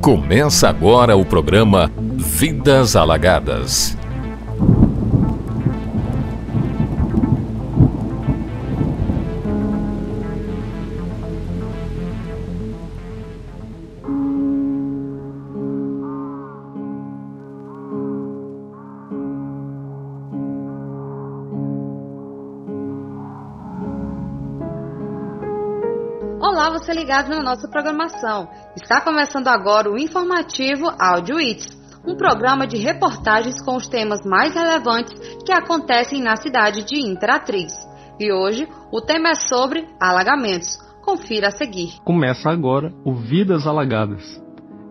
Começa agora o programa Vidas Alagadas. Ligado na nossa programação. Está começando agora o informativo Audio It's, um programa de reportagens com os temas mais relevantes que acontecem na cidade de Imperatriz. E hoje o tema é sobre alagamentos. Confira a seguir. Começa agora o Vidas Alagadas.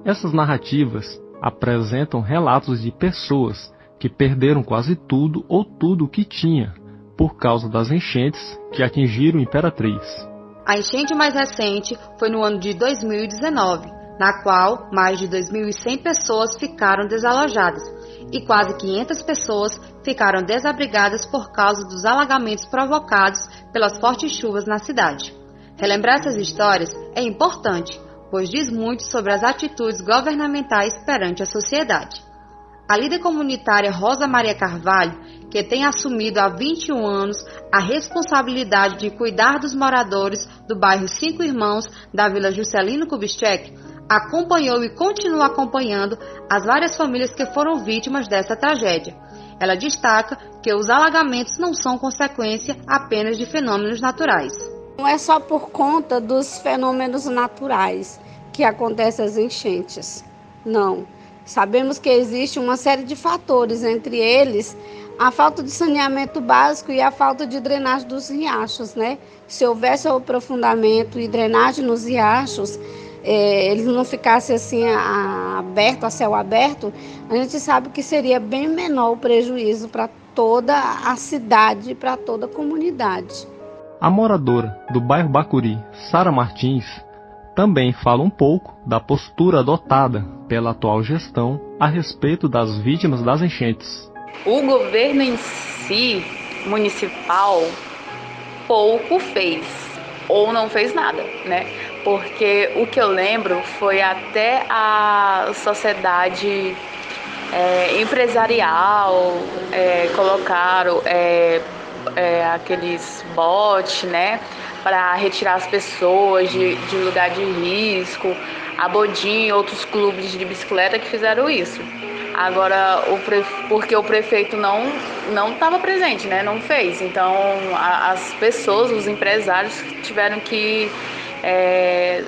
Essas narrativas apresentam relatos de pessoas que perderam quase tudo ou tudo o que tinha por causa das enchentes que atingiram Imperatriz. A enchente mais recente foi no ano de 2019, na qual mais de 2.100 pessoas ficaram desalojadas e quase 500 pessoas ficaram desabrigadas por causa dos alagamentos provocados pelas fortes chuvas na cidade. Relembrar essas histórias é importante, pois diz muito sobre as atitudes governamentais perante a sociedade. A líder comunitária Rosa Maria Carvalho, que tem assumido há 21 anos a responsabilidade de cuidar dos moradores do bairro Cinco Irmãos da Vila Juscelino Kubitschek, acompanhou e continua acompanhando as várias famílias que foram vítimas dessa tragédia. Ela destaca que os alagamentos não são consequência apenas de fenômenos naturais. Não é só por conta dos fenômenos naturais que acontecem as enchentes. Não Sabemos que existe uma série de fatores, entre eles a falta de saneamento básico e a falta de drenagem dos riachos, né? Se houvesse o aprofundamento e drenagem nos riachos, é, eles não ficassem assim a, aberto, a céu aberto, a gente sabe que seria bem menor o prejuízo para toda a cidade e para toda a comunidade. A moradora do bairro Bacuri, Sara Martins, também fala um pouco da postura adotada pela atual gestão a respeito das vítimas das enchentes. O governo em si, municipal, pouco fez ou não fez nada, né? Porque o que eu lembro foi até a sociedade é, empresarial é, colocaram é, é aqueles bots, né? para retirar as pessoas de, de lugar de risco. A Bodin e outros clubes de bicicleta que fizeram isso. Agora, o porque o prefeito não não estava presente, né? Não fez. Então, a, as pessoas, os empresários tiveram que é,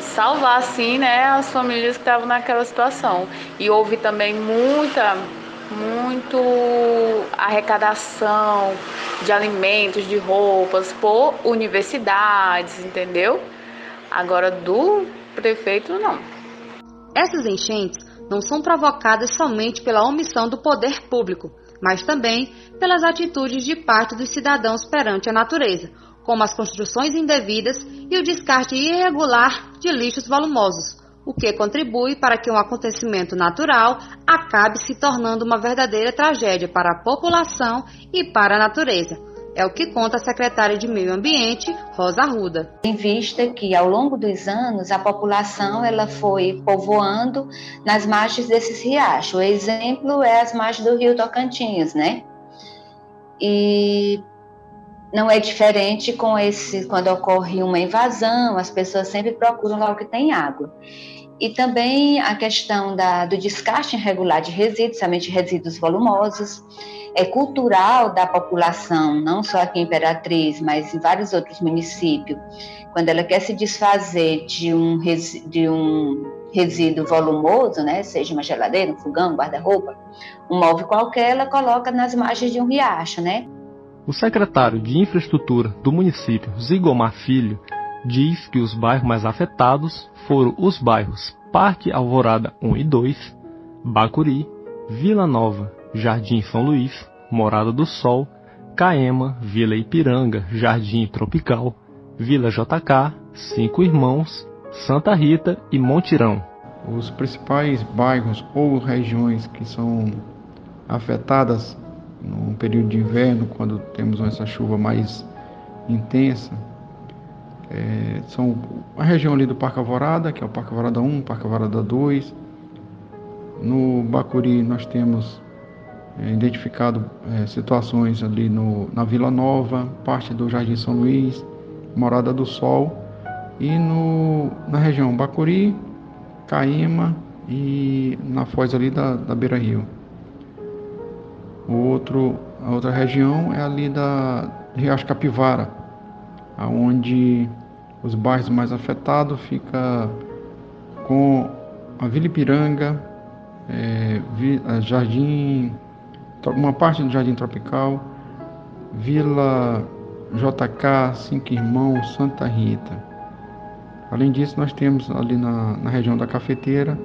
salvar, assim, né? As famílias que estavam naquela situação. E houve também muita muito arrecadação de alimentos, de roupas por universidades, entendeu? Agora do prefeito não. Essas enchentes não são provocadas somente pela omissão do poder público, mas também pelas atitudes de parte dos cidadãos perante a natureza, como as construções indevidas e o descarte irregular de lixos volumosos, o que contribui para que um acontecimento natural acabe se tornando uma verdadeira tragédia para a população e para a natureza. É o que conta a secretária de Meio Ambiente, Rosa Arruda. Em vista que ao longo dos anos a população ela foi povoando nas margens desses riachos. O exemplo é as margens do Rio Tocantins, né? E não é diferente com esse quando ocorre uma invasão, as pessoas sempre procuram logo que tem água. E também a questão da, do descarte irregular de resíduos, somente resíduos volumosos, é cultural da população, não só aqui em Imperatriz, mas em vários outros municípios, quando ela quer se desfazer de um, de um resíduo volumoso, né, seja uma geladeira, um fogão, um guarda-roupa, um móvel qualquer, ela coloca nas margens de um riacho, né? O secretário de Infraestrutura do município, Zigomar Filho, diz que os bairros mais afetados foram os bairros Parque Alvorada 1 e 2, Bacuri, Vila Nova, Jardim São Luís, Morada do Sol, Caema, Vila Ipiranga, Jardim Tropical, Vila JK, Cinco Irmãos, Santa Rita e Montirão. Os principais bairros ou regiões que são afetadas no período de inverno, quando temos essa chuva mais intensa, É, são a região ali do Parque Alvorada, que é o Parque Alvorada 1, Parque Alvorada 2. No Bacuri nós temos é, identificado é, situações ali no, na Vila Nova, parte do Jardim São Luís, Morada do Sol e no, na região Bacuri, Caíma e na foz ali da, da Beira Rio. O outro, a outra região é ali da Riacho Capivara, onde os bairros mais afetados fica com a Vila Ipiranga, é, Jardim, uma parte do Jardim Tropical, Vila JK, Cinco Irmãos, Santa Rita. Além disso, nós temos ali na, na região da Cafeteira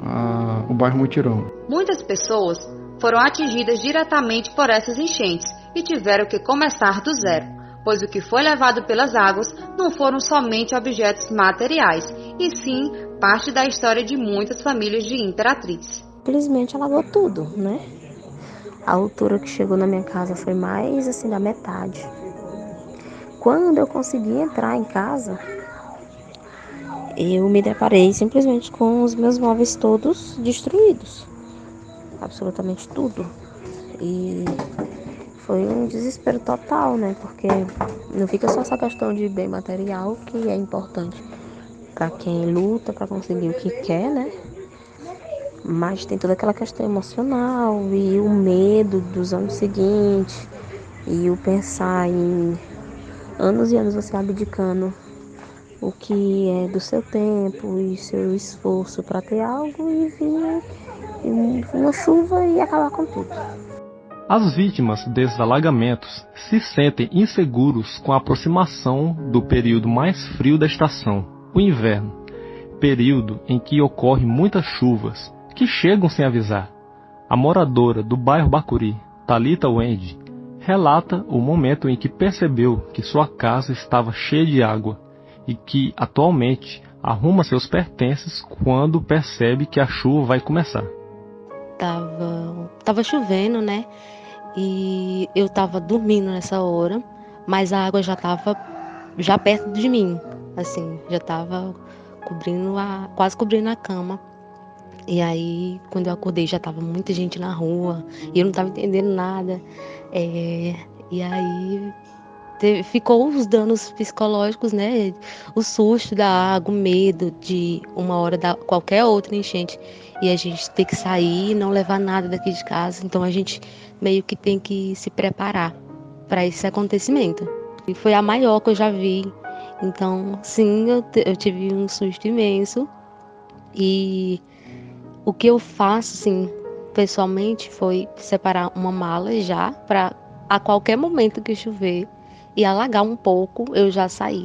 a, o bairro Mutirão. Muitas pessoas foram atingidas diretamente por essas enchentes e tiveram que começar do zero, pois o que foi levado pelas águas não foram somente objetos materiais, e sim parte da história de muitas famílias de Imperatriz. Simplesmente alagou tudo, né? A altura que chegou na minha casa foi mais assim da metade. Quando eu consegui entrar em casa, eu me deparei simplesmente com os meus móveis todos destruídos. Absolutamente tudo. E foi um desespero total, né? Porque não fica só essa questão de bem material que é importante para quem luta para conseguir o que quer, né? Mas tem toda aquela questão emocional e o medo dos anos seguintes e o pensar em anos e anos você abdicando o que é do seu tempo e seu esforço para ter algo e vir uma chuva e acabar com tudo. As vítimas desses alagamentos se sentem inseguros com a aproximação do período mais frio da estação, o inverno, período em que ocorrem muitas chuvas que chegam sem avisar. A moradora do bairro Bacuri, Talita Wendy, relata o momento em que percebeu que sua casa estava cheia de água e que atualmente arruma seus pertences quando percebe que a chuva vai começar. Tava, tava chovendo, né? E eu tava dormindo nessa hora, mas a água já tava já perto de mim, assim, já tava cobrindo a, quase cobrindo a cama. E aí, quando eu acordei, já tava muita gente na rua e eu não tava entendendo nada. É, e aí teve, ficou os danos psicológicos, né? O susto da água, o medo de uma hora da qualquer outra enchente e a gente ter que sair e não levar nada daqui de casa. Então a gente meio que tem que se preparar para esse acontecimento. E foi a maior que eu já vi. Então, sim, eu, eu tive um susto imenso. E o que eu faço, assim, pessoalmente, foi separar uma mala já para a qualquer momento que chover e alagar um pouco, eu já saí.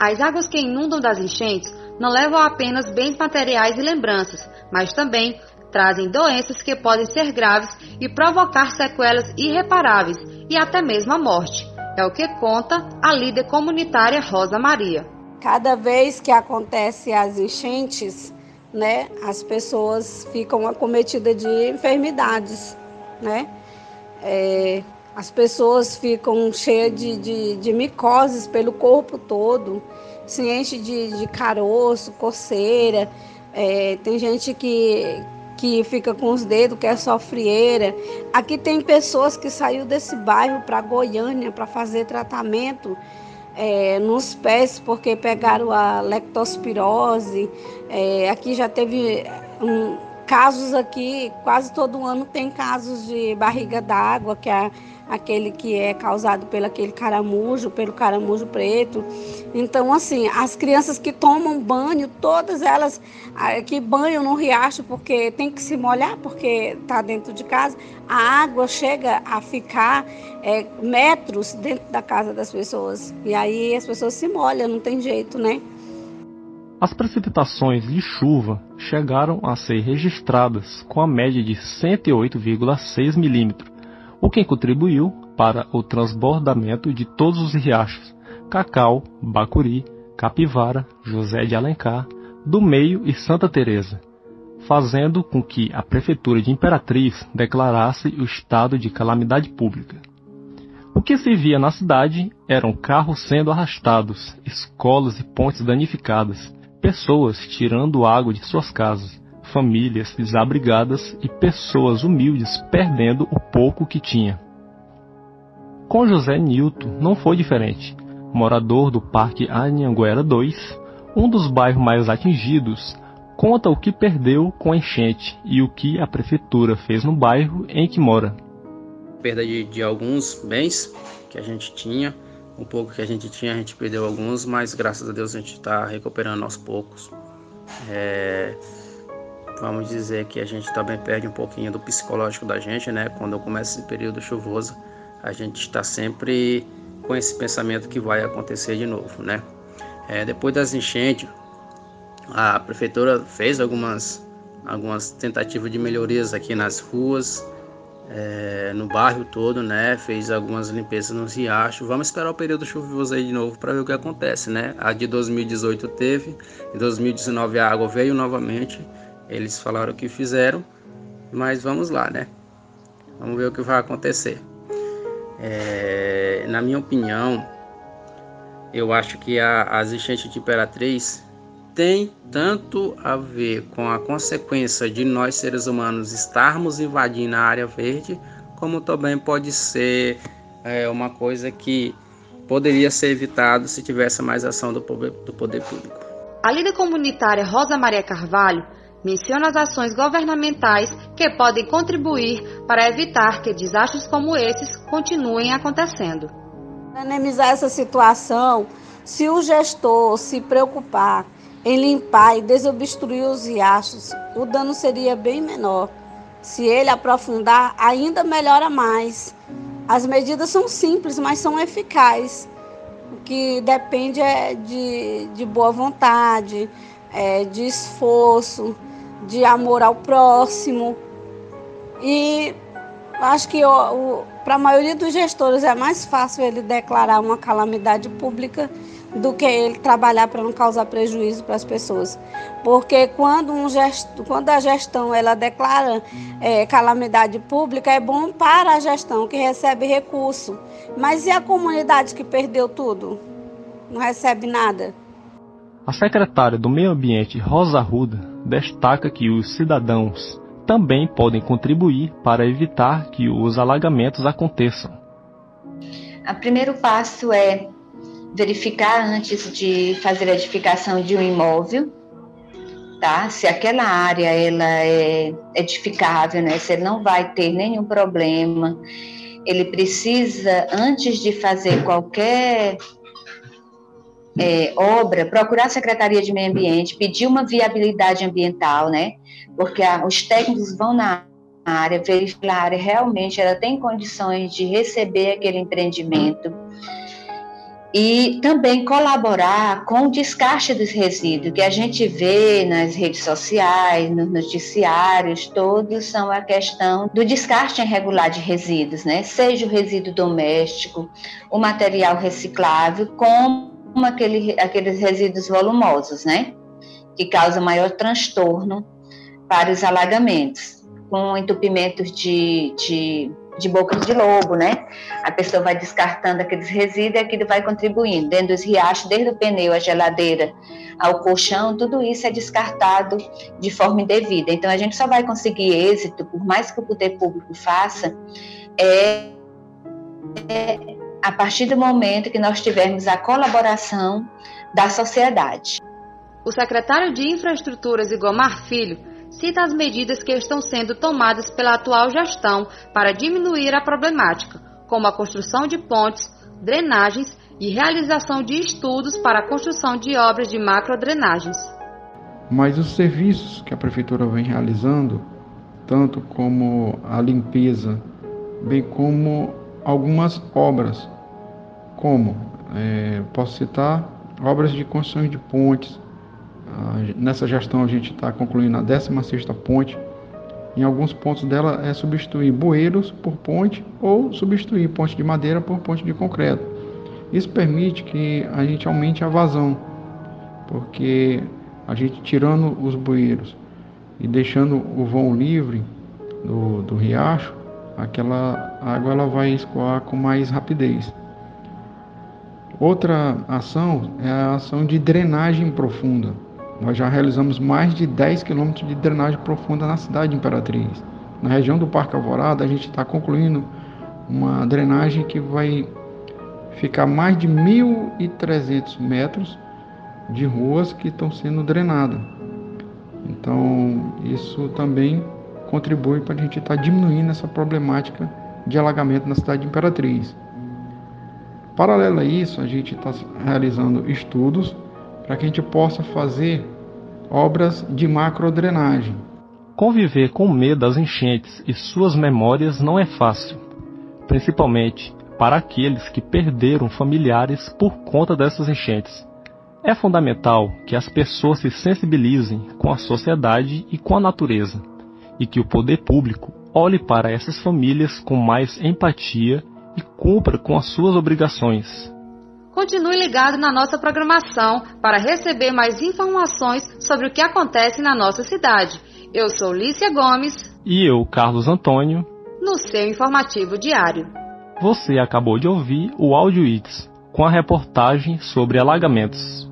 As águas que inundam das enchentes não levam apenas bens materiais e lembranças, mas também trazem doenças que podem ser graves e provocar sequelas irreparáveis e até mesmo a morte. É o que conta a líder comunitária Rosa Maria. Cada vez que acontece as enchentes, né, as pessoas ficam acometidas de enfermidades, né? É, as pessoas ficam cheias de, de, de micoses pelo corpo todo, se enche de, de caroço, coceira. É, tem gente que, que fica com os dedos, que é só frieira. Aqui tem pessoas que saiu desse bairro para Goiânia para fazer tratamento é, nos pés porque pegaram a lectospirose. É, aqui já teve um, casos aqui, quase todo ano tem casos de barriga d'água, que é aquele que é causado pelo aquele caramujo, pelo caramujo preto. Então, assim, as crianças que tomam banho, todas elas que banham no riacho porque tem que se molhar porque está dentro de casa, a água chega a ficar é, metros dentro da casa das pessoas. E aí as pessoas se molham, não tem jeito, né? As precipitações de chuva chegaram a ser registradas com a média de 108,6 milímetros o que contribuiu para o transbordamento de todos os riachos Cacau, Bacuri, Capivara, José de Alencar, do Meio e Santa Teresa, fazendo com que a prefeitura de Imperatriz declarasse o estado de calamidade pública. O que se via na cidade eram carros sendo arrastados, escolas e pontes danificadas, pessoas tirando água de suas casas, famílias desabrigadas e pessoas humildes perdendo o pouco que tinha. Com José Nilton não foi diferente. Morador do Parque Anhanguera 2, um dos bairros mais atingidos, conta o que perdeu com a enchente e o que a prefeitura fez no bairro em que mora. Perda de, de alguns bens que a gente tinha, um pouco que a gente tinha, a gente perdeu alguns, mas graças a Deus a gente está recuperando aos poucos. É, vamos dizer que a gente também perde um pouquinho do psicológico da gente, né? Quando começa esse período chuvoso, a gente está sempre com esse pensamento que vai acontecer de novo, né? É, depois das enchentes, a prefeitura fez algumas, algumas tentativas de melhorias aqui nas ruas, é, no bairro todo, né? Fez algumas limpezas nos riachos. Vamos esperar o período chuvoso aí de novo para ver o que acontece, né? A de 2018 teve, em 2019 a água veio novamente. Eles falaram que fizeram, mas vamos lá, né? Vamos ver o que vai acontecer. É, na minha opinião, eu acho que a, as enchentes de Imperatriz tem tanto a ver com a consequência de nós seres humanos estarmos invadindo a área verde, como também pode ser é, uma coisa que poderia ser evitado se tivesse mais ação do poder, do poder público. A líder comunitária Rosa Maria Carvalho menciona as ações governamentais que podem contribuir para evitar que desastres como esses continuem acontecendo. Anemizar essa situação, se o gestor se preocupar em limpar e desobstruir os riachos, o dano seria bem menor. Se ele aprofundar, ainda melhora mais. As medidas são simples, mas são eficazes. O que depende é de, de boa vontade, é, de esforço, de amor ao próximo. E acho que para a maioria dos gestores é mais fácil ele declarar uma calamidade pública do que ele trabalhar para não causar prejuízo para as pessoas. Porque quando, um gesto, quando a gestão ela declara é, calamidade pública, é bom para a gestão que recebe recurso. Mas e a comunidade que perdeu tudo? Não recebe nada? A secretária do Meio Ambiente, Rosa Arruda, destaca que os cidadãos também podem contribuir para evitar que os alagamentos aconteçam. O primeiro passo é verificar antes de fazer a edificação de um imóvel, tá? Se aquela área ela é edificável, né? Se ele não vai ter nenhum problema, ele precisa antes de fazer qualquer é, obra, procurar a Secretaria de Meio Ambiente, pedir uma viabilidade ambiental, né? Porque a, os técnicos vão na área, verificar a área realmente ela tem condições de receber aquele empreendimento e também colaborar com o descarte dos resíduos, que a gente vê nas redes sociais, nos noticiários, todos são a questão do descarte irregular de resíduos, né? Seja o resíduo doméstico, o material reciclável, como aquele, aqueles resíduos volumosos, né? Que causam maior transtorno para os alagamentos, com entupimentos de, de de bocas de lobo, né? A pessoa vai descartando aqueles resíduos e aquilo vai contribuindo. Dentro dos riachos, desde o pneu, a geladeira, ao colchão, tudo isso é descartado de forma indevida. Então, a gente só vai conseguir êxito, por mais que o poder público faça, é, é a partir do momento que nós tivermos a colaboração da sociedade. O secretário de Infraestruturas, Igomar Filho, cita as medidas que estão sendo tomadas pela atual gestão para diminuir a problemática, como a construção de pontes, drenagens e realização de estudos para a construção de obras de macrodrenagens. Mas os serviços que a prefeitura vem realizando, tanto como a limpeza, bem como algumas obras, como é, posso citar obras de construção de pontes, Nessa gestão a gente está concluindo a 16ª ponte. Em alguns pontos dela é substituir bueiros por ponte ou substituir ponte de madeira por ponte de concreto. Isso permite que a gente aumente a vazão, porque a gente tirando os bueiros e deixando o vão livre do, do riacho, aquela água ela vai escoar com mais rapidez. Outra ação é a ação de drenagem profunda. Nós já realizamos mais de 10 quilômetros de drenagem profunda na cidade de Imperatriz. Na região do Parque Alvorada, a gente está concluindo uma drenagem que vai ficar mais de 1.300 metros de ruas que estão sendo drenadas. Então, isso também contribui para a gente estar tá diminuindo essa problemática de alagamento na cidade de Imperatriz. Paralelo a isso, a gente está realizando estudos para que a gente possa fazer obras de macrodrenagem. Conviver com o medo das enchentes e suas memórias não é fácil, principalmente para aqueles que perderam familiares por conta dessas enchentes. É fundamental que as pessoas se sensibilizem com a sociedade e com a natureza, e que o poder público olhe para essas famílias com mais empatia e cumpra com as suas obrigações. Continue ligado na nossa programação para receber mais informações sobre o que acontece na nossa cidade. Eu sou Lícia Gomes. E eu, Carlos Antônio. No seu informativo diário. Você acabou de ouvir o Áudio It's, com a reportagem sobre alagamentos.